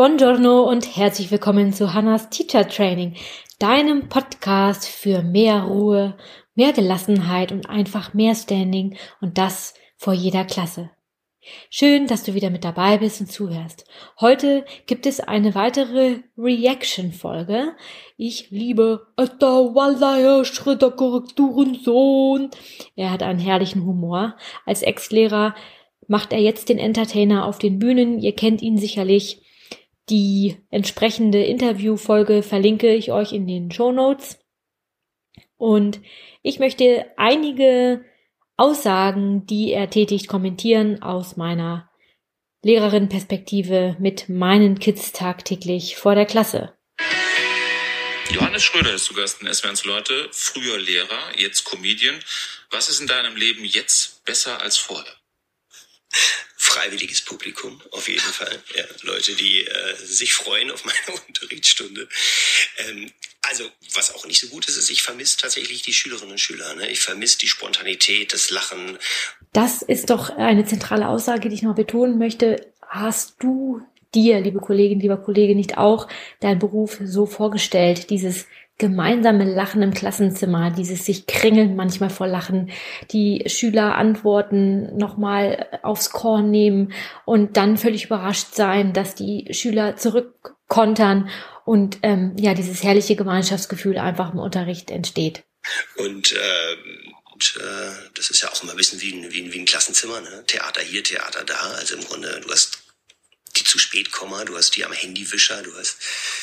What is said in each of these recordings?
Buongiorno und herzlich willkommen zu Hannas Teacher Training, deinem Podcast für mehr Ruhe, mehr Gelassenheit und einfach mehr Standing und das vor jeder Klasse. Schön, dass du wieder mit dabei bist und zuhörst. Heute gibt es eine weitere Reaction-Folge. Ich liebe Esther Wallayer, Schritter Korrekturensohn. Er hat einen herrlichen Humor. Als Ex-Lehrer macht er jetzt den Entertainer auf den Bühnen. Ihr kennt ihn sicherlich. Die entsprechende Interviewfolge verlinke ich euch in den Show Notes. Und ich möchte einige Aussagen, die er tätigt, kommentieren aus meiner Lehrerin-Perspektive mit meinen Kids tagtäglich vor der Klasse. Johannes Schröder ist zu Gast in SWRs Leute, früher Lehrer, jetzt Comedian. Was ist in deinem Leben jetzt besser als vorher? Freiwilliges Publikum, auf jeden Fall. Ja, Leute, die äh, sich freuen auf meine Unterrichtsstunde. Ähm, also, was auch nicht so gut ist, ist, ich vermisse tatsächlich die Schülerinnen und Schüler. Ne? Ich vermisse die Spontanität, das Lachen. Das ist doch eine zentrale Aussage, die ich noch betonen möchte. Hast du dir, liebe Kollegin, lieber Kollege, nicht auch deinen Beruf so vorgestellt, dieses gemeinsame Lachen im Klassenzimmer, dieses sich kringeln manchmal vor Lachen, die Schüler Antworten nochmal aufs Korn nehmen und dann völlig überrascht sein, dass die Schüler zurückkontern und ähm, ja, dieses herrliche Gemeinschaftsgefühl einfach im Unterricht entsteht. Und äh, und äh, das ist ja auch immer ein bisschen wie ein, wie ein, wie ein Klassenzimmer, ne? Theater hier, Theater da. Also im Grunde, du hast zu spät kommen, du hast die am Handywischer, du hast.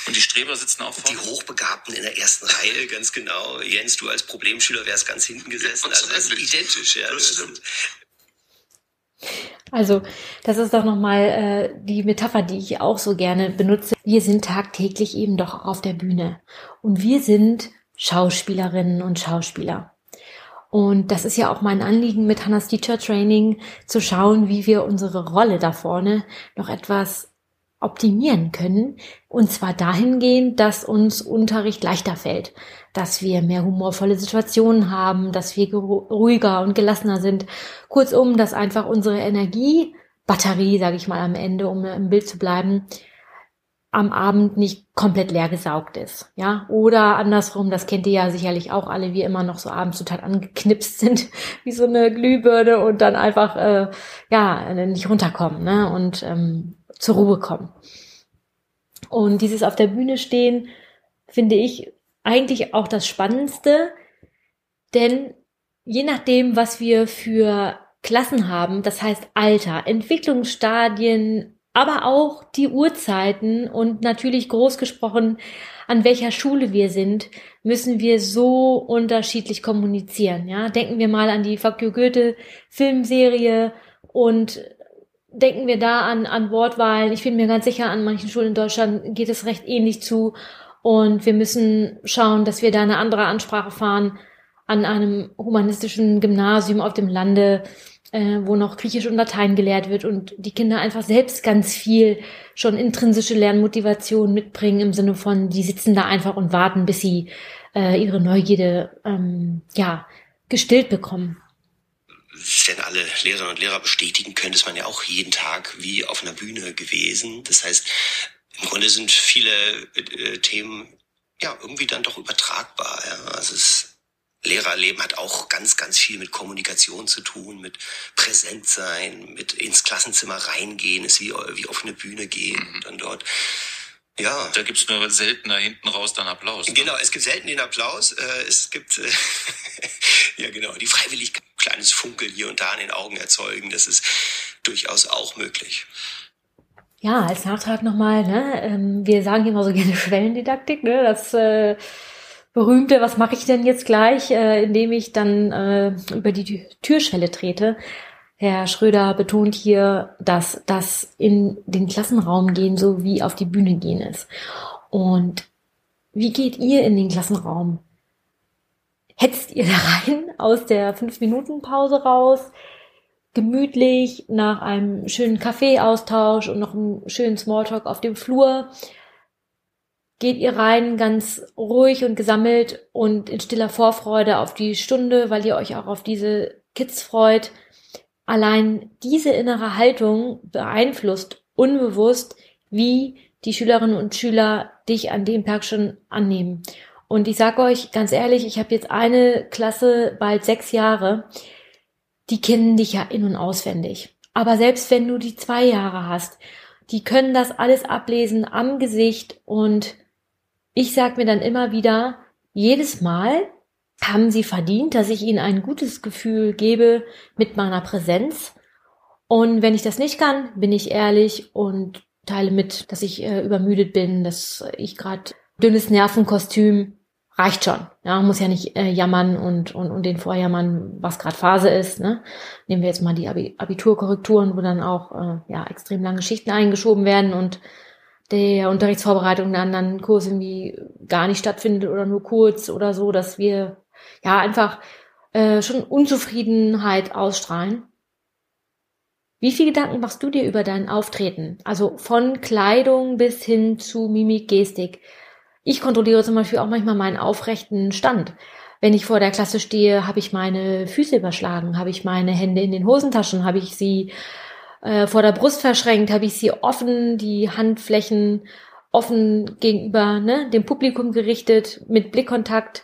Und die Streber sitzen auch vorne? Die Hochbegabten in der ersten Reihe, ganz genau. Jens, du als Problemschüler wärst ganz hinten gesessen. Also das ist identisch, ja. Das stimmt. Also, das ist doch nochmal äh, die Metapher, die ich auch so gerne benutze. Wir sind tagtäglich eben doch auf der Bühne. Und wir sind Schauspielerinnen und Schauspieler. Und das ist ja auch mein Anliegen mit Hannas Teacher Training, zu schauen, wie wir unsere Rolle da vorne noch etwas optimieren können. Und zwar dahingehend, dass uns Unterricht leichter fällt, dass wir mehr humorvolle Situationen haben, dass wir ruhiger und gelassener sind. Kurzum, dass einfach unsere Energiebatterie, sage ich mal am Ende, um im Bild zu bleiben, am Abend nicht komplett leer gesaugt ist. Ja, oder andersrum, das kennt ihr ja sicherlich auch alle, wie immer noch so abends total angeknipst sind, wie so eine Glühbirne und dann einfach, äh, ja, nicht runterkommen, ne, und ähm, zur Ruhe kommen. Und dieses auf der Bühne stehen, finde ich eigentlich auch das Spannendste, denn je nachdem, was wir für Klassen haben, das heißt Alter, Entwicklungsstadien, aber auch die Uhrzeiten und natürlich groß gesprochen, an welcher Schule wir sind, müssen wir so unterschiedlich kommunizieren. Ja, denken wir mal an die you Goethe Filmserie und denken wir da an, an Wortwahlen. Ich bin mir ganz sicher, an manchen Schulen in Deutschland geht es recht ähnlich zu. Und wir müssen schauen, dass wir da eine andere Ansprache fahren an einem humanistischen Gymnasium auf dem Lande äh, wo noch Griechisch und Latein gelehrt wird und die Kinder einfach selbst ganz viel schon intrinsische Lernmotivation mitbringen im Sinne von, die sitzen da einfach und warten, bis sie äh, ihre Neugierde ähm, ja gestillt bekommen. Werden alle Lehrerinnen und Lehrer bestätigen können, ist man ja auch jeden Tag wie auf einer Bühne gewesen. Das heißt, im Grunde sind viele äh, Themen ja irgendwie dann doch übertragbar. Ja. Also es Lehrerleben hat auch ganz, ganz viel mit Kommunikation zu tun, mit präsent sein, mit ins Klassenzimmer reingehen, ist wie, wie auf eine Bühne gehen mhm. und dann dort. Ja. Da gibt's nur seltener hinten raus dann Applaus. Ne? Genau, es gibt selten den Applaus. Äh, es gibt, äh, ja genau, die Freiwilligkeit, kleines Funkeln hier und da in den Augen erzeugen. Das ist durchaus auch möglich. Ja, als Nachtrag nochmal, ne, ähm, wir sagen immer so gerne Schwellendidaktik, ne, das äh, berühmte, was mache ich denn jetzt gleich, äh, indem ich dann äh, über die Türschwelle trete. Herr Schröder betont hier, dass das in den Klassenraum gehen so wie auf die Bühne gehen ist. Und wie geht ihr in den Klassenraum? Hetzt ihr da rein aus der fünf minuten pause raus? Gemütlich nach einem schönen Kaffeeaustausch und noch einem schönen Smalltalk auf dem Flur? Geht ihr rein ganz ruhig und gesammelt und in stiller Vorfreude auf die Stunde, weil ihr euch auch auf diese Kids freut. Allein diese innere Haltung beeinflusst unbewusst, wie die Schülerinnen und Schüler dich an dem Tag schon annehmen. Und ich sage euch ganz ehrlich, ich habe jetzt eine Klasse, bald sechs Jahre, die kennen dich ja in- und auswendig. Aber selbst wenn du die zwei Jahre hast, die können das alles ablesen am Gesicht und ich sag mir dann immer wieder, jedes Mal haben sie verdient, dass ich ihnen ein gutes Gefühl gebe mit meiner Präsenz. Und wenn ich das nicht kann, bin ich ehrlich und teile mit, dass ich äh, übermüdet bin, dass ich gerade dünnes Nervenkostüm reicht schon. Ja, muss ja nicht äh, jammern und, und, und den vorjammern, was gerade Phase ist. Ne? Nehmen wir jetzt mal die Abiturkorrekturen, wo dann auch äh, ja, extrem lange Schichten eingeschoben werden und der Unterrichtsvorbereitung der anderen Kurse irgendwie gar nicht stattfindet oder nur kurz oder so, dass wir ja einfach äh, schon Unzufriedenheit ausstrahlen. Wie viel Gedanken machst du dir über dein Auftreten? Also von Kleidung bis hin zu Mimik, Gestik. Ich kontrolliere zum Beispiel auch manchmal meinen aufrechten Stand. Wenn ich vor der Klasse stehe, habe ich meine Füße überschlagen, habe ich meine Hände in den Hosentaschen, habe ich sie äh, vor der Brust verschränkt, habe ich sie offen, die Handflächen offen gegenüber ne, dem Publikum gerichtet, mit Blickkontakt.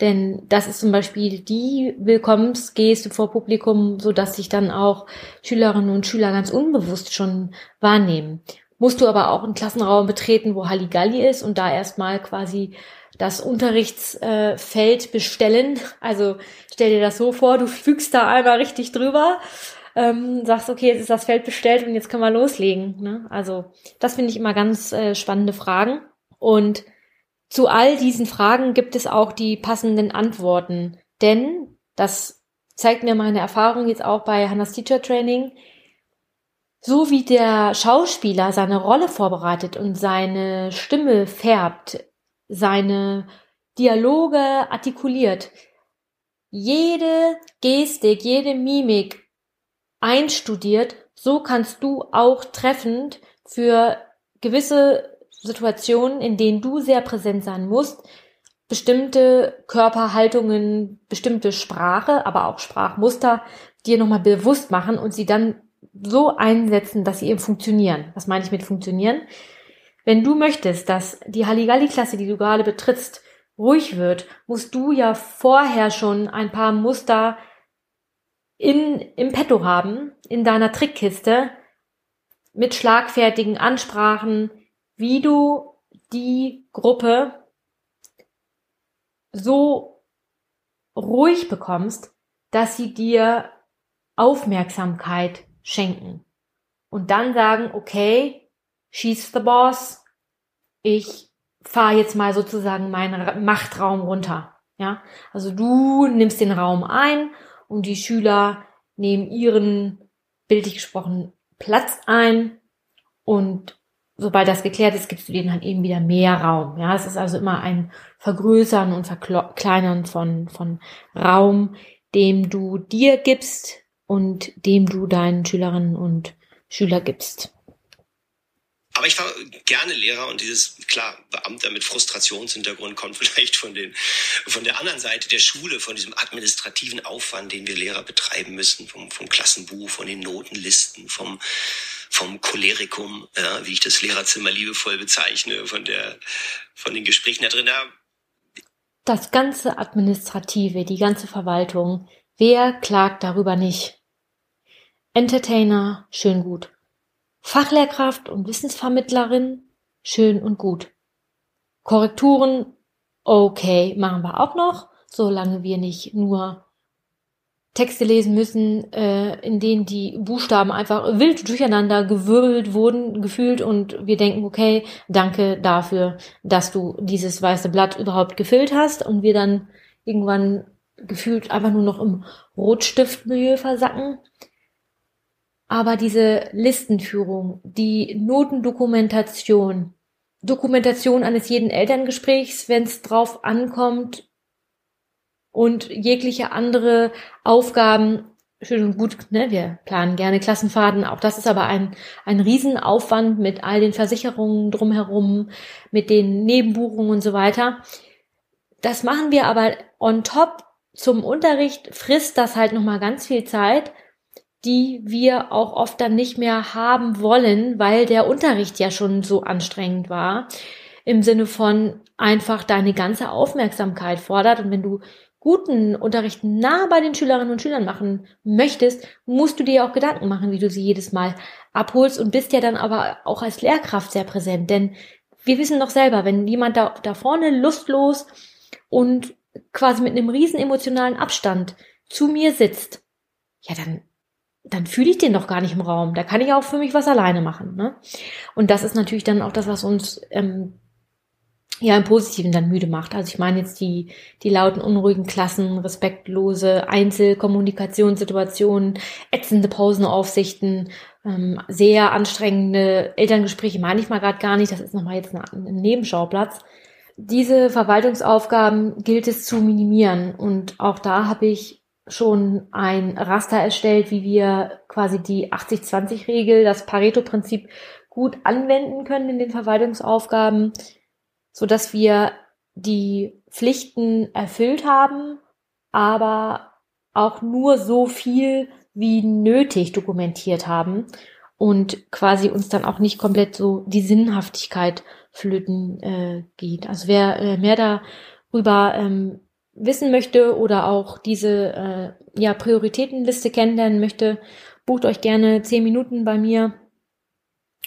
Denn das ist zum Beispiel die Willkommensgeste vor Publikum, so dass sich dann auch Schülerinnen und Schüler ganz unbewusst schon wahrnehmen musst du aber auch einen Klassenraum betreten, wo Halligalli ist und da erstmal quasi das Unterrichtsfeld bestellen. Also stell dir das so vor, du fügst da einmal richtig drüber, ähm, sagst, okay, jetzt ist das Feld bestellt und jetzt können wir loslegen. Ne? Also das finde ich immer ganz äh, spannende Fragen. Und zu all diesen Fragen gibt es auch die passenden Antworten. Denn, das zeigt mir meine Erfahrung jetzt auch bei Hannas Teacher Training, so wie der Schauspieler seine Rolle vorbereitet und seine Stimme färbt, seine Dialoge artikuliert, jede Gestik, jede Mimik einstudiert, so kannst du auch treffend für gewisse Situationen, in denen du sehr präsent sein musst, bestimmte Körperhaltungen, bestimmte Sprache, aber auch Sprachmuster dir nochmal bewusst machen und sie dann so einsetzen, dass sie eben funktionieren. Was meine ich mit funktionieren? Wenn du möchtest, dass die Halligalli-Klasse, die du gerade betrittst, ruhig wird, musst du ja vorher schon ein paar Muster in, im Petto haben, in deiner Trickkiste, mit schlagfertigen Ansprachen, wie du die Gruppe so ruhig bekommst, dass sie dir Aufmerksamkeit schenken. Und dann sagen, okay, she's the boss, ich fahre jetzt mal sozusagen meinen Machtraum runter. Ja, also du nimmst den Raum ein und die Schüler nehmen ihren, bildlich gesprochen, Platz ein und sobald das geklärt ist, gibst du denen halt eben wieder mehr Raum. Ja, es ist also immer ein Vergrößern und Verkleinern von, von Raum, dem du dir gibst, und dem du deinen Schülerinnen und Schüler gibst. Aber ich war gerne Lehrer und dieses, klar, Beamter mit Frustrationshintergrund kommt vielleicht von, den, von der anderen Seite der Schule, von diesem administrativen Aufwand, den wir Lehrer betreiben müssen, vom, vom Klassenbuch, von den Notenlisten, vom, vom Cholerikum, ja, wie ich das Lehrerzimmer liebevoll bezeichne, von, der, von den Gesprächen da drin. Da das ganze Administrative, die ganze Verwaltung, wer klagt darüber nicht? Entertainer, schön gut. Fachlehrkraft und Wissensvermittlerin, schön und gut. Korrekturen, okay, machen wir auch noch, solange wir nicht nur Texte lesen müssen, äh, in denen die Buchstaben einfach wild durcheinander gewirbelt wurden, gefühlt und wir denken, okay, danke dafür, dass du dieses weiße Blatt überhaupt gefüllt hast und wir dann irgendwann gefühlt einfach nur noch im Rotstiftmilieu versacken. Aber diese Listenführung, die Notendokumentation, Dokumentation eines jeden Elterngesprächs, wenn es drauf ankommt und jegliche andere Aufgaben, schön und gut, ne, wir planen gerne Klassenfahrten, auch das ist aber ein, ein Riesenaufwand mit all den Versicherungen drumherum, mit den Nebenbuchungen und so weiter. Das machen wir aber on top zum Unterricht, frisst das halt nochmal ganz viel Zeit die wir auch oft dann nicht mehr haben wollen, weil der Unterricht ja schon so anstrengend war. Im Sinne von einfach deine ganze Aufmerksamkeit fordert. Und wenn du guten Unterricht nah bei den Schülerinnen und Schülern machen möchtest, musst du dir auch Gedanken machen, wie du sie jedes Mal abholst und bist ja dann aber auch als Lehrkraft sehr präsent. Denn wir wissen doch selber, wenn jemand da, da vorne lustlos und quasi mit einem riesen emotionalen Abstand zu mir sitzt, ja, dann, dann fühle ich den doch gar nicht im Raum. Da kann ich auch für mich was alleine machen. Ne? Und das ist natürlich dann auch das, was uns ähm, ja im Positiven dann müde macht. Also ich meine jetzt die, die lauten, unruhigen Klassen, respektlose Einzelkommunikationssituationen, ätzende Pausenaufsichten, ähm, sehr anstrengende Elterngespräche meine ich mal gerade gar nicht. Das ist nochmal jetzt ein, ein Nebenschauplatz. Diese Verwaltungsaufgaben gilt es zu minimieren. Und auch da habe ich schon ein Raster erstellt, wie wir quasi die 80-20-Regel, das Pareto-Prinzip gut anwenden können in den Verwaltungsaufgaben, so dass wir die Pflichten erfüllt haben, aber auch nur so viel wie nötig dokumentiert haben und quasi uns dann auch nicht komplett so die Sinnhaftigkeit flöten äh, geht. Also wer äh, mehr darüber ähm, wissen möchte oder auch diese äh, ja, Prioritätenliste kennenlernen möchte, bucht euch gerne zehn Minuten bei mir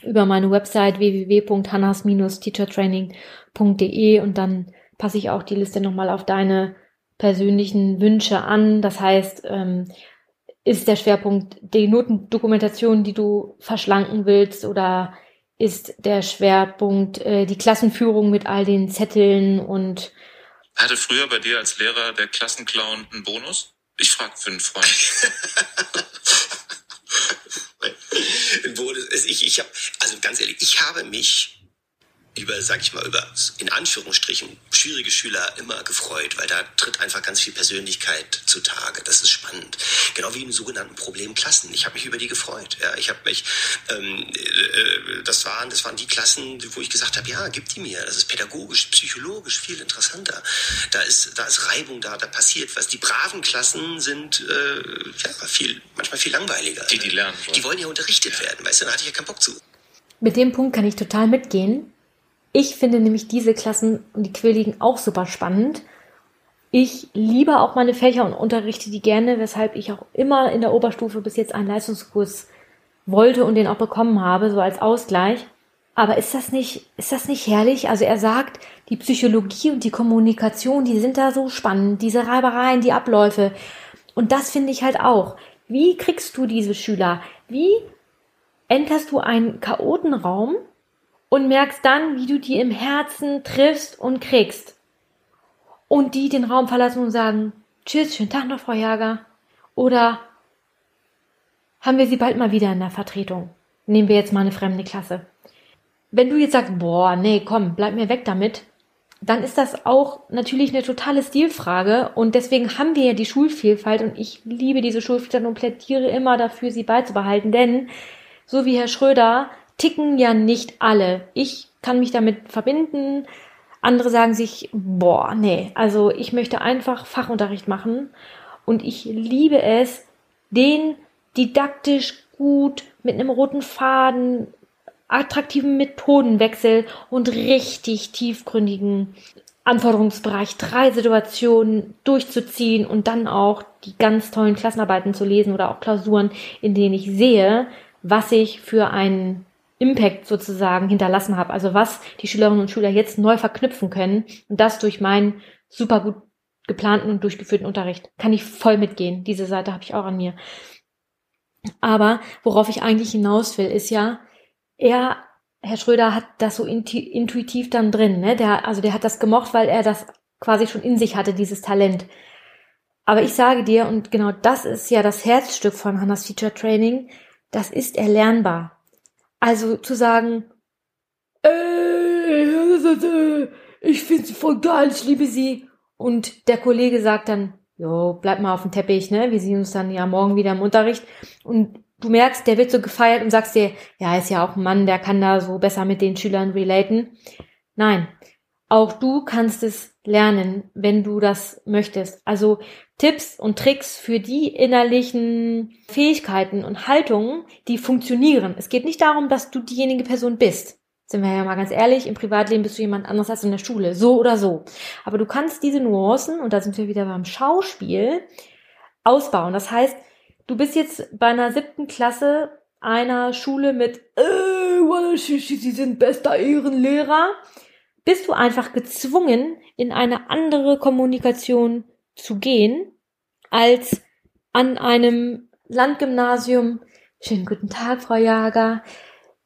über meine Website www.hannas-teachertraining.de und dann passe ich auch die Liste nochmal auf deine persönlichen Wünsche an. Das heißt, ähm, ist der Schwerpunkt die Notendokumentation, die du verschlanken willst oder ist der Schwerpunkt äh, die Klassenführung mit all den Zetteln und hatte früher bei dir als Lehrer der Klassenclown einen Bonus? Ich frage für einen Freund. ich, ich habe, also ganz ehrlich, ich habe mich über, sag ich mal, über in Anführungsstrichen schwierige Schüler immer gefreut, weil da tritt einfach ganz viel Persönlichkeit zutage. Das ist spannend. Genau wie in sogenannten Problemklassen. Ich habe mich über die gefreut. Ja, ich habe mich, ähm, äh, das waren, das waren die Klassen, wo ich gesagt habe, ja, gib die mir. Das ist pädagogisch, psychologisch viel interessanter. Da ist, da ist Reibung da, da passiert was. Die braven Klassen sind äh, ja viel, manchmal viel langweiliger. Die, die lernen wollen. Die wollen ja unterrichtet ja. werden, weißt du, da hatte ich ja keinen Bock zu. Mit dem Punkt kann ich total mitgehen. Ich finde nämlich diese Klassen und die Quilligen auch super spannend. Ich liebe auch meine Fächer und unterrichte die gerne, weshalb ich auch immer in der Oberstufe bis jetzt einen Leistungskurs wollte und den auch bekommen habe, so als Ausgleich. Aber ist das nicht, ist das nicht herrlich? Also er sagt, die Psychologie und die Kommunikation, die sind da so spannend, diese Reibereien, die Abläufe. Und das finde ich halt auch. Wie kriegst du diese Schüler? Wie enterst du einen Chaotenraum und merkst dann, wie du die im Herzen triffst und kriegst. Und die den Raum verlassen und sagen, tschüss, schönen Tag noch, Frau Jager. Oder haben wir sie bald mal wieder in der Vertretung? Nehmen wir jetzt mal eine fremde Klasse. Wenn du jetzt sagst, boah, nee, komm, bleib mir weg damit, dann ist das auch natürlich eine totale Stilfrage und deswegen haben wir ja die Schulvielfalt und ich liebe diese Schulvielfalt und plädiere immer dafür, sie beizubehalten, denn so wie Herr Schröder ticken ja nicht alle. Ich kann mich damit verbinden. Andere sagen sich, boah, nee, also ich möchte einfach Fachunterricht machen und ich liebe es, den didaktisch gut mit einem roten Faden, attraktiven Methodenwechsel und richtig tiefgründigen Anforderungsbereich drei Situationen durchzuziehen und dann auch die ganz tollen Klassenarbeiten zu lesen oder auch Klausuren, in denen ich sehe, was ich für einen Impact sozusagen hinterlassen habe. Also was die Schülerinnen und Schüler jetzt neu verknüpfen können und das durch meinen super gut geplanten und durchgeführten Unterricht. Kann ich voll mitgehen. Diese Seite habe ich auch an mir. Aber worauf ich eigentlich hinaus will, ist ja, er, Herr Schröder, hat das so intuitiv dann drin. Ne? Der, also der hat das gemocht, weil er das quasi schon in sich hatte, dieses Talent. Aber ich sage dir, und genau das ist ja das Herzstück von Hannas Feature Training, das ist erlernbar. Also zu sagen, ey, ich finde sie voll geil, ich liebe sie. Und der Kollege sagt dann, jo, bleib mal auf dem Teppich, ne? Wir sehen uns dann ja morgen wieder im Unterricht. Und du merkst, der wird so gefeiert und sagst dir, ja, ist ja auch ein Mann, der kann da so besser mit den Schülern relaten. Nein. auch du kannst es lernen, wenn du das möchtest. Also Tipps und Tricks für die innerlichen Fähigkeiten und Haltungen, die funktionieren. Es geht nicht darum, dass du diejenige Person bist. Sind wir ja mal ganz ehrlich, im Privatleben bist du jemand anderes als in der Schule. So oder so. Aber du kannst diese Nuancen, und da sind wir wieder beim Schauspiel, ausbauen. Das heißt, du bist jetzt bei einer siebten Klasse einer Schule mit, äh, sie sind bester Ehrenlehrer bist du einfach gezwungen, in eine andere Kommunikation zu gehen, als an einem Landgymnasium. Schönen guten Tag, Frau Jager.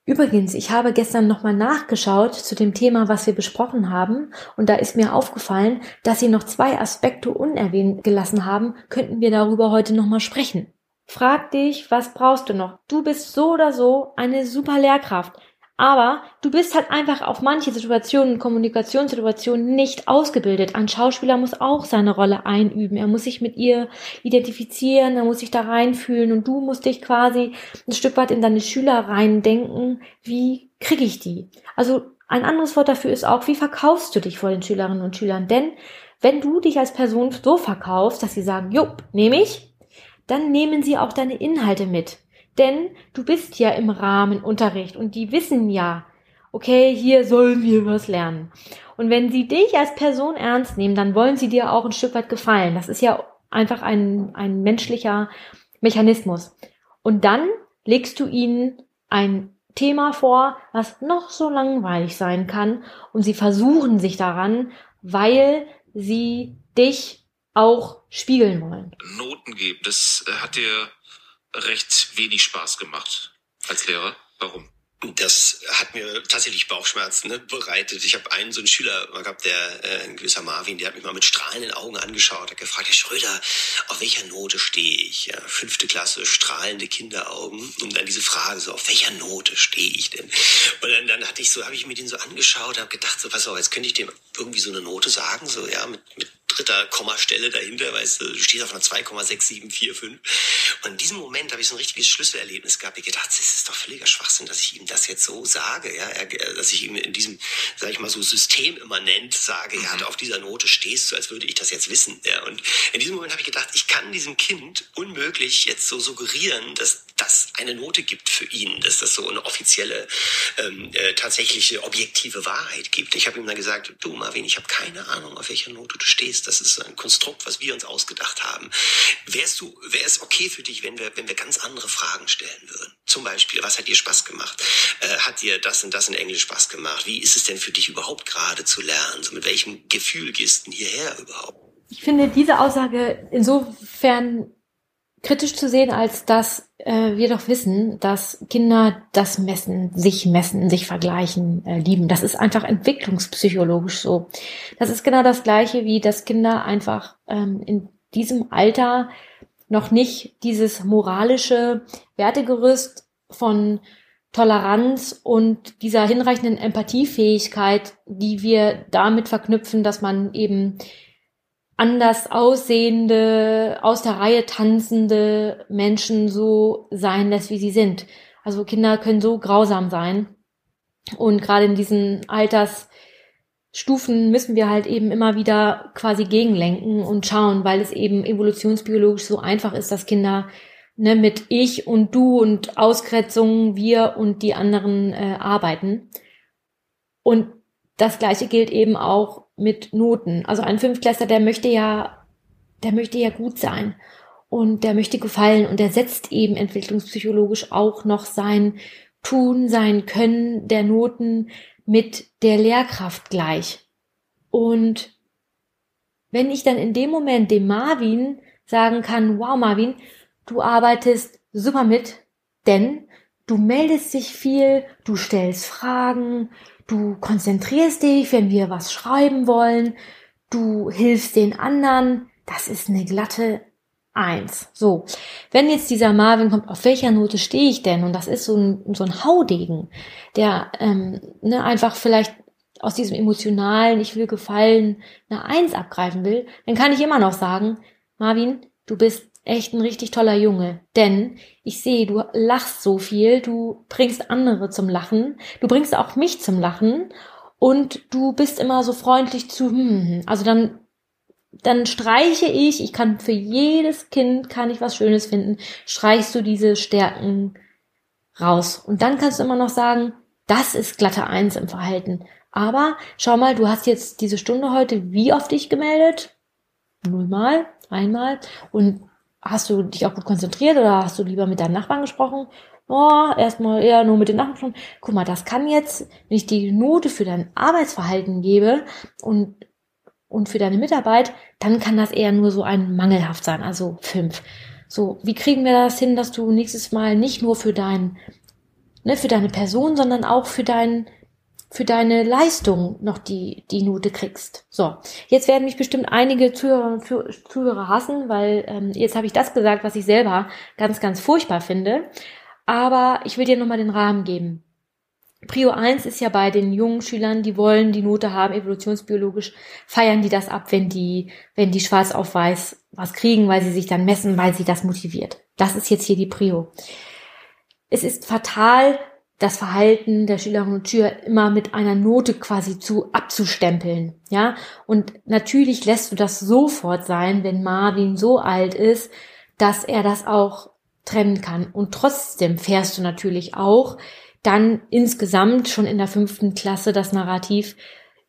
Übrigens, ich habe gestern nochmal nachgeschaut zu dem Thema, was wir besprochen haben, und da ist mir aufgefallen, dass Sie noch zwei Aspekte unerwähnt gelassen haben. Könnten wir darüber heute nochmal sprechen? Frag dich, was brauchst du noch? Du bist so oder so eine super Lehrkraft. Aber du bist halt einfach auf manche Situationen, Kommunikationssituationen nicht ausgebildet. Ein Schauspieler muss auch seine Rolle einüben. Er muss sich mit ihr identifizieren, er muss sich da reinfühlen und du musst dich quasi ein Stück weit in deine Schüler reindenken. Wie kriege ich die? Also ein anderes Wort dafür ist auch, wie verkaufst du dich vor den Schülerinnen und Schülern? Denn wenn du dich als Person so verkaufst, dass sie sagen, jupp, nehme ich, dann nehmen sie auch deine Inhalte mit. Denn du bist ja im Rahmen Unterricht und die wissen ja, okay, hier sollen wir was lernen. Und wenn sie dich als Person ernst nehmen, dann wollen sie dir auch ein Stück weit gefallen. Das ist ja einfach ein, ein menschlicher Mechanismus. Und dann legst du ihnen ein Thema vor, was noch so langweilig sein kann und sie versuchen sich daran, weil sie dich auch spiegeln wollen. Noten geben, das hat dir recht wenig Spaß gemacht als Lehrer. Warum? Das hat mir tatsächlich Bauchschmerzen ne, bereitet. Ich habe einen so einen Schüler gehabt, der äh, ein gewisser Marvin, der hat mich mal mit strahlenden Augen angeschaut, hat gefragt, Herr Schröder, auf welcher Note stehe ich? Ja, fünfte Klasse, strahlende Kinderaugen. Und dann diese Frage so, auf welcher Note stehe ich denn? Und dann, dann hatte ich so, habe ich mir den so angeschaut, habe gedacht, so, pass auf, jetzt könnte ich dem irgendwie so eine Note sagen, so ja, mit, mit dritter Kommastelle dahinter, weißt du, du stehst auf einer 2,6745. Und in diesem Moment habe ich so ein richtiges Schlüsselerlebnis gehabt. Ich gedacht, das ist doch völliger Schwachsinn, dass ich ihm das jetzt so sage, ja, dass ich ihm in diesem, sag ich mal so systemimmanent sage, ja, mhm. auf dieser Note stehst du, als würde ich das jetzt wissen, ja. Und in diesem Moment habe ich gedacht, ich kann diesem Kind unmöglich jetzt so suggerieren, dass das eine Note gibt für ihn, dass das so eine offizielle, ähm, äh, tatsächliche, objektive Wahrheit gibt. Ich habe ihm dann gesagt, du Marvin, ich habe keine Ahnung, auf welcher Note du stehst. Das ist ein Konstrukt, was wir uns ausgedacht haben. Wärst du, wäre es okay für dich, wenn wir, wenn wir ganz andere Fragen stellen würden? Zum Beispiel, was hat dir Spaß gemacht? Äh, hat dir das und das in Englisch Spaß gemacht? Wie ist es denn für dich überhaupt gerade zu lernen? So mit welchem Gefühl gehst du hierher überhaupt? Ich finde diese Aussage insofern kritisch zu sehen, als dass äh, wir doch wissen, dass Kinder das messen, sich messen, sich vergleichen, äh, lieben. Das ist einfach entwicklungspsychologisch so. Das ist genau das Gleiche, wie dass Kinder einfach ähm, in diesem Alter noch nicht dieses moralische Wertegerüst von Toleranz und dieser hinreichenden Empathiefähigkeit, die wir damit verknüpfen, dass man eben anders aussehende, aus der Reihe tanzende Menschen so sein lässt, wie sie sind. Also Kinder können so grausam sein. Und gerade in diesen Altersstufen müssen wir halt eben immer wieder quasi gegenlenken und schauen, weil es eben evolutionsbiologisch so einfach ist, dass Kinder ne, mit ich und du und Ausgrenzung, wir und die anderen äh, arbeiten. Und das gleiche gilt eben auch mit Noten. Also ein Fünftklässler, der möchte ja, der möchte ja gut sein und der möchte gefallen und der setzt eben entwicklungspsychologisch auch noch sein Tun, sein Können der Noten mit der Lehrkraft gleich. Und wenn ich dann in dem Moment dem Marvin sagen kann, wow Marvin, du arbeitest super mit, denn du meldest dich viel, du stellst Fragen, Du konzentrierst dich, wenn wir was schreiben wollen. Du hilfst den anderen. Das ist eine glatte Eins. So, wenn jetzt dieser Marvin kommt, auf welcher Note stehe ich denn? Und das ist so ein, so ein Haudegen, der ähm, ne, einfach vielleicht aus diesem emotionalen, ich will gefallen, eine Eins abgreifen will, dann kann ich immer noch sagen, Marvin, du bist echt ein richtig toller Junge. Denn ich sehe, du lachst so viel, du bringst andere zum Lachen, du bringst auch mich zum Lachen und du bist immer so freundlich zu, hm, hm, hm. also dann, dann streiche ich, ich kann für jedes Kind, kann ich was Schönes finden, streichst du diese Stärken raus. Und dann kannst du immer noch sagen, das ist glatte Eins im Verhalten. Aber schau mal, du hast jetzt diese Stunde heute wie oft dich gemeldet? Nullmal, einmal. Und hast du dich auch gut konzentriert oder hast du lieber mit deinen Nachbarn gesprochen? oh, erstmal eher nur mit den Nachbarn. Guck mal, das kann jetzt, wenn ich die Note für dein Arbeitsverhalten gebe und, und für deine Mitarbeit, dann kann das eher nur so ein mangelhaft sein, also fünf. So, wie kriegen wir das hin, dass du nächstes Mal nicht nur für dein, ne, für deine Person, sondern auch für dein, für deine Leistung noch die, die Note kriegst. So, jetzt werden mich bestimmt einige Zuhörer, Zuhörer hassen, weil ähm, jetzt habe ich das gesagt, was ich selber ganz, ganz furchtbar finde. Aber ich will dir nochmal den Rahmen geben. Prio 1 ist ja bei den jungen Schülern, die wollen die Note haben, evolutionsbiologisch, feiern die das ab, wenn die, wenn die schwarz auf weiß was kriegen, weil sie sich dann messen, weil sie das motiviert. Das ist jetzt hier die Prio. Es ist fatal, das Verhalten der Schülerinnen und Schüler immer mit einer Note quasi zu abzustempeln, ja. Und natürlich lässt du das sofort sein, wenn Marvin so alt ist, dass er das auch trennen kann. Und trotzdem fährst du natürlich auch dann insgesamt schon in der fünften Klasse das Narrativ,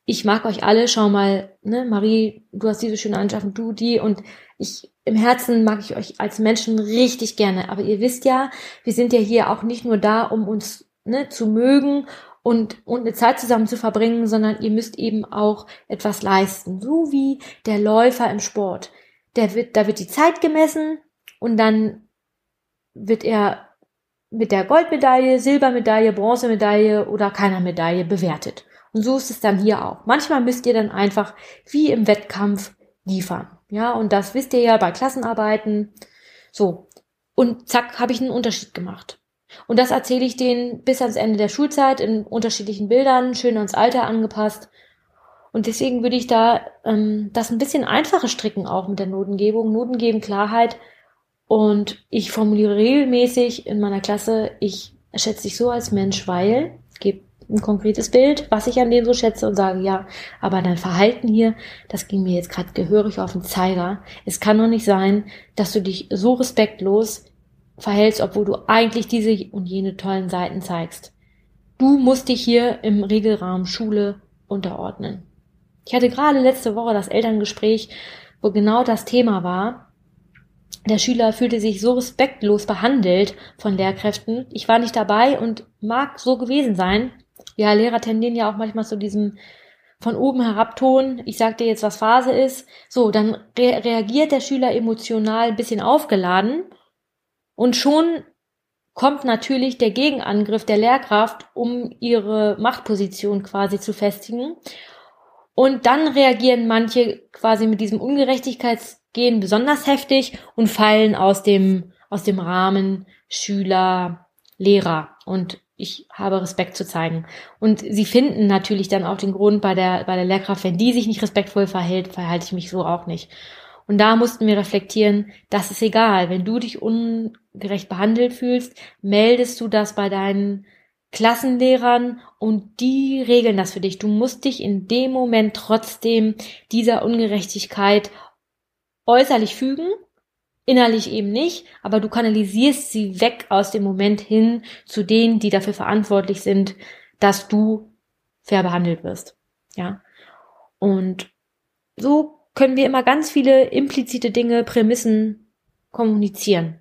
ich mag euch alle, schau mal, ne, Marie, du hast diese schöne Anschaffung, du die und ich im Herzen mag ich euch als Menschen richtig gerne. Aber ihr wisst ja, wir sind ja hier auch nicht nur da, um uns ne, zu mögen und, und eine Zeit zusammen zu verbringen, sondern ihr müsst eben auch etwas leisten. So wie der Läufer im Sport. Der wird, da wird die Zeit gemessen und dann wird er mit der Goldmedaille, Silbermedaille, Bronzemedaille oder keiner Medaille bewertet. Und so ist es dann hier auch. Manchmal müsst ihr dann einfach wie im Wettkampf liefern. Ja, und das wisst ihr ja bei Klassenarbeiten. So. Und zack, habe ich einen Unterschied gemacht. Und das erzähle ich denen bis ans Ende der Schulzeit in unterschiedlichen Bildern, schön ans Alter angepasst. Und deswegen würde ich da ähm, das ein bisschen einfacher stricken auch mit der Notengebung. Noten geben Klarheit, und ich formuliere regelmäßig in meiner Klasse, ich schätze dich so als Mensch, weil, gebe ein konkretes Bild, was ich an denen so schätze und sage, ja, aber dein Verhalten hier, das ging mir jetzt gerade gehörig auf den Zeiger. Es kann doch nicht sein, dass du dich so respektlos verhältst, obwohl du eigentlich diese und jene tollen Seiten zeigst. Du musst dich hier im Regelrahmen Schule unterordnen. Ich hatte gerade letzte Woche das Elterngespräch, wo genau das Thema war, der Schüler fühlte sich so respektlos behandelt von Lehrkräften. Ich war nicht dabei und mag so gewesen sein. Ja, Lehrer tendieren ja auch manchmal zu diesem von oben herab. Ich sag dir jetzt, was Phase ist. So, dann re reagiert der Schüler emotional ein bisschen aufgeladen und schon kommt natürlich der Gegenangriff der Lehrkraft, um ihre Machtposition quasi zu festigen. Und dann reagieren manche quasi mit diesem Ungerechtigkeits gehen besonders heftig und fallen aus dem, aus dem Rahmen Schüler, Lehrer. Und ich habe Respekt zu zeigen. Und sie finden natürlich dann auch den Grund bei der, bei der Lehrkraft, wenn die sich nicht respektvoll verhält, verhalte ich mich so auch nicht. Und da mussten wir reflektieren, das ist egal. Wenn du dich ungerecht behandelt fühlst, meldest du das bei deinen Klassenlehrern und die regeln das für dich. Du musst dich in dem Moment trotzdem dieser Ungerechtigkeit äußerlich fügen, innerlich eben nicht, aber du kanalisierst sie weg aus dem Moment hin zu denen, die dafür verantwortlich sind, dass du fair behandelt wirst. Ja. Und so können wir immer ganz viele implizite Dinge, Prämissen kommunizieren.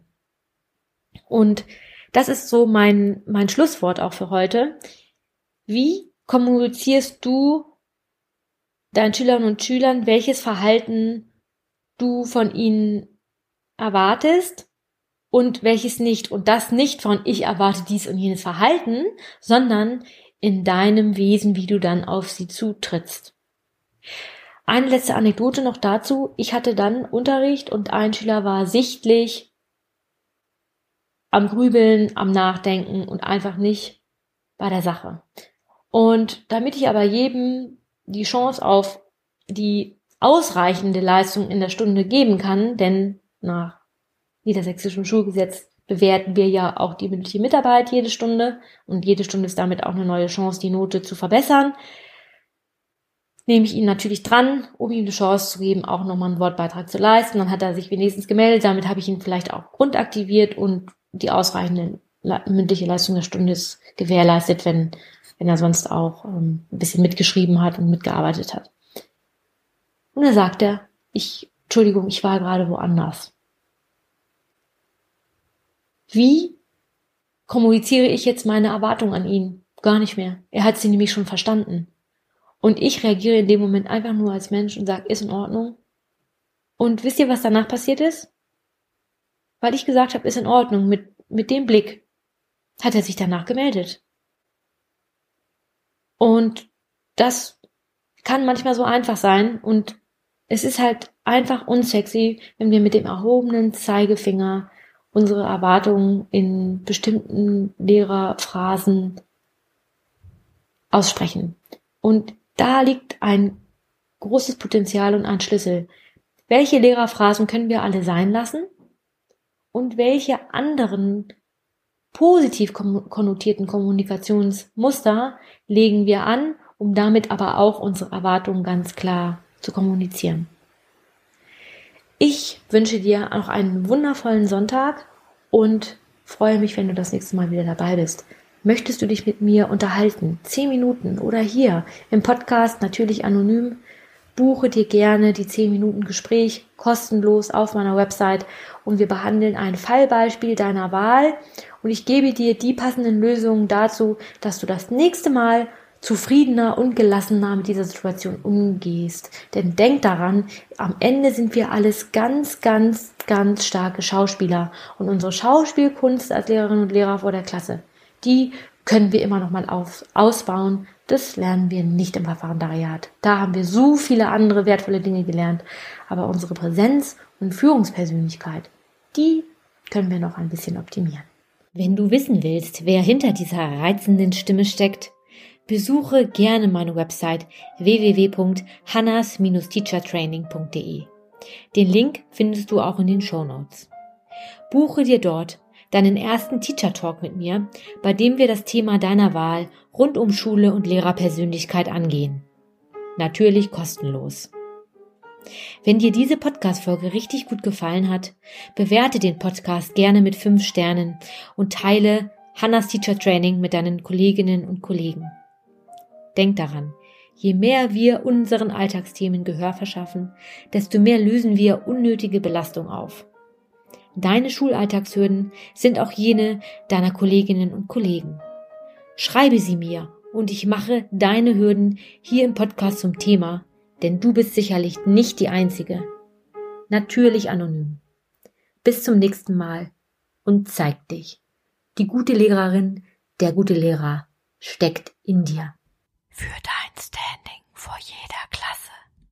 Und das ist so mein, mein Schlusswort auch für heute. Wie kommunizierst du deinen Schülerinnen und Schülern, welches Verhalten du von ihnen erwartest und welches nicht. Und das nicht von ich erwarte dies und jenes Verhalten, sondern in deinem Wesen, wie du dann auf sie zutrittst. Eine letzte Anekdote noch dazu. Ich hatte dann Unterricht und ein Schüler war sichtlich am Grübeln, am Nachdenken und einfach nicht bei der Sache. Und damit ich aber jedem die Chance auf die ausreichende Leistung in der Stunde geben kann, denn nach niedersächsischem Schulgesetz bewerten wir ja auch die mündliche Mitarbeit jede Stunde und jede Stunde ist damit auch eine neue Chance, die Note zu verbessern. Nehme ich ihn natürlich dran, um ihm die Chance zu geben, auch nochmal einen Wortbeitrag zu leisten. Dann hat er sich wenigstens gemeldet. Damit habe ich ihn vielleicht auch grundaktiviert und die ausreichende mündliche Leistung der Stunde ist gewährleistet, wenn, wenn er sonst auch ähm, ein bisschen mitgeschrieben hat und mitgearbeitet hat. Und dann sagt er, ich, Entschuldigung, ich war gerade woanders. Wie kommuniziere ich jetzt meine Erwartung an ihn? Gar nicht mehr. Er hat sie nämlich schon verstanden. Und ich reagiere in dem Moment einfach nur als Mensch und sage, ist in Ordnung. Und wisst ihr, was danach passiert ist? Weil ich gesagt habe, ist in Ordnung, mit, mit dem Blick hat er sich danach gemeldet. Und das kann manchmal so einfach sein und es ist halt einfach unsexy, wenn wir mit dem erhobenen Zeigefinger unsere Erwartungen in bestimmten Lehrerphrasen aussprechen. Und da liegt ein großes Potenzial und ein Schlüssel. Welche Lehrerphrasen können wir alle sein lassen? Und welche anderen positiv konnotierten Kommunikationsmuster legen wir an, um damit aber auch unsere Erwartungen ganz klar zu kommunizieren? Ich wünsche dir noch einen wundervollen Sonntag und freue mich, wenn du das nächste Mal wieder dabei bist. Möchtest du dich mit mir unterhalten? Zehn Minuten oder hier im Podcast natürlich anonym. Buche dir gerne die zehn Minuten Gespräch kostenlos auf meiner Website und wir behandeln ein Fallbeispiel deiner Wahl und ich gebe dir die passenden Lösungen dazu, dass du das nächste Mal zufriedener und gelassener mit dieser Situation umgehst. Denn denk daran, am Ende sind wir alles ganz, ganz, ganz starke Schauspieler und unsere Schauspielkunst als Lehrerinnen und Lehrer vor der Klasse die können wir immer noch mal auf, ausbauen. Das lernen wir nicht im Referendariat. Da haben wir so viele andere wertvolle Dinge gelernt. Aber unsere Präsenz und Führungspersönlichkeit, die können wir noch ein bisschen optimieren. Wenn du wissen willst, wer hinter dieser reizenden Stimme steckt, besuche gerne meine Website www.hannas-teachertraining.de. Den Link findest du auch in den Show Notes. Buche dir dort deinen ersten Teacher Talk mit mir, bei dem wir das Thema deiner Wahl rund um Schule und Lehrerpersönlichkeit angehen. Natürlich kostenlos. Wenn dir diese Podcast-Folge richtig gut gefallen hat, bewerte den Podcast gerne mit fünf Sternen und teile Hannas Teacher Training mit deinen Kolleginnen und Kollegen. Denk daran, je mehr wir unseren Alltagsthemen Gehör verschaffen, desto mehr lösen wir unnötige Belastung auf. Deine Schulalltagshürden sind auch jene deiner Kolleginnen und Kollegen. Schreibe sie mir und ich mache deine Hürden hier im Podcast zum Thema, denn du bist sicherlich nicht die Einzige. Natürlich anonym. Bis zum nächsten Mal und zeig dich. Die gute Lehrerin, der gute Lehrer steckt in dir. Für dein Standing vor jeder Klasse.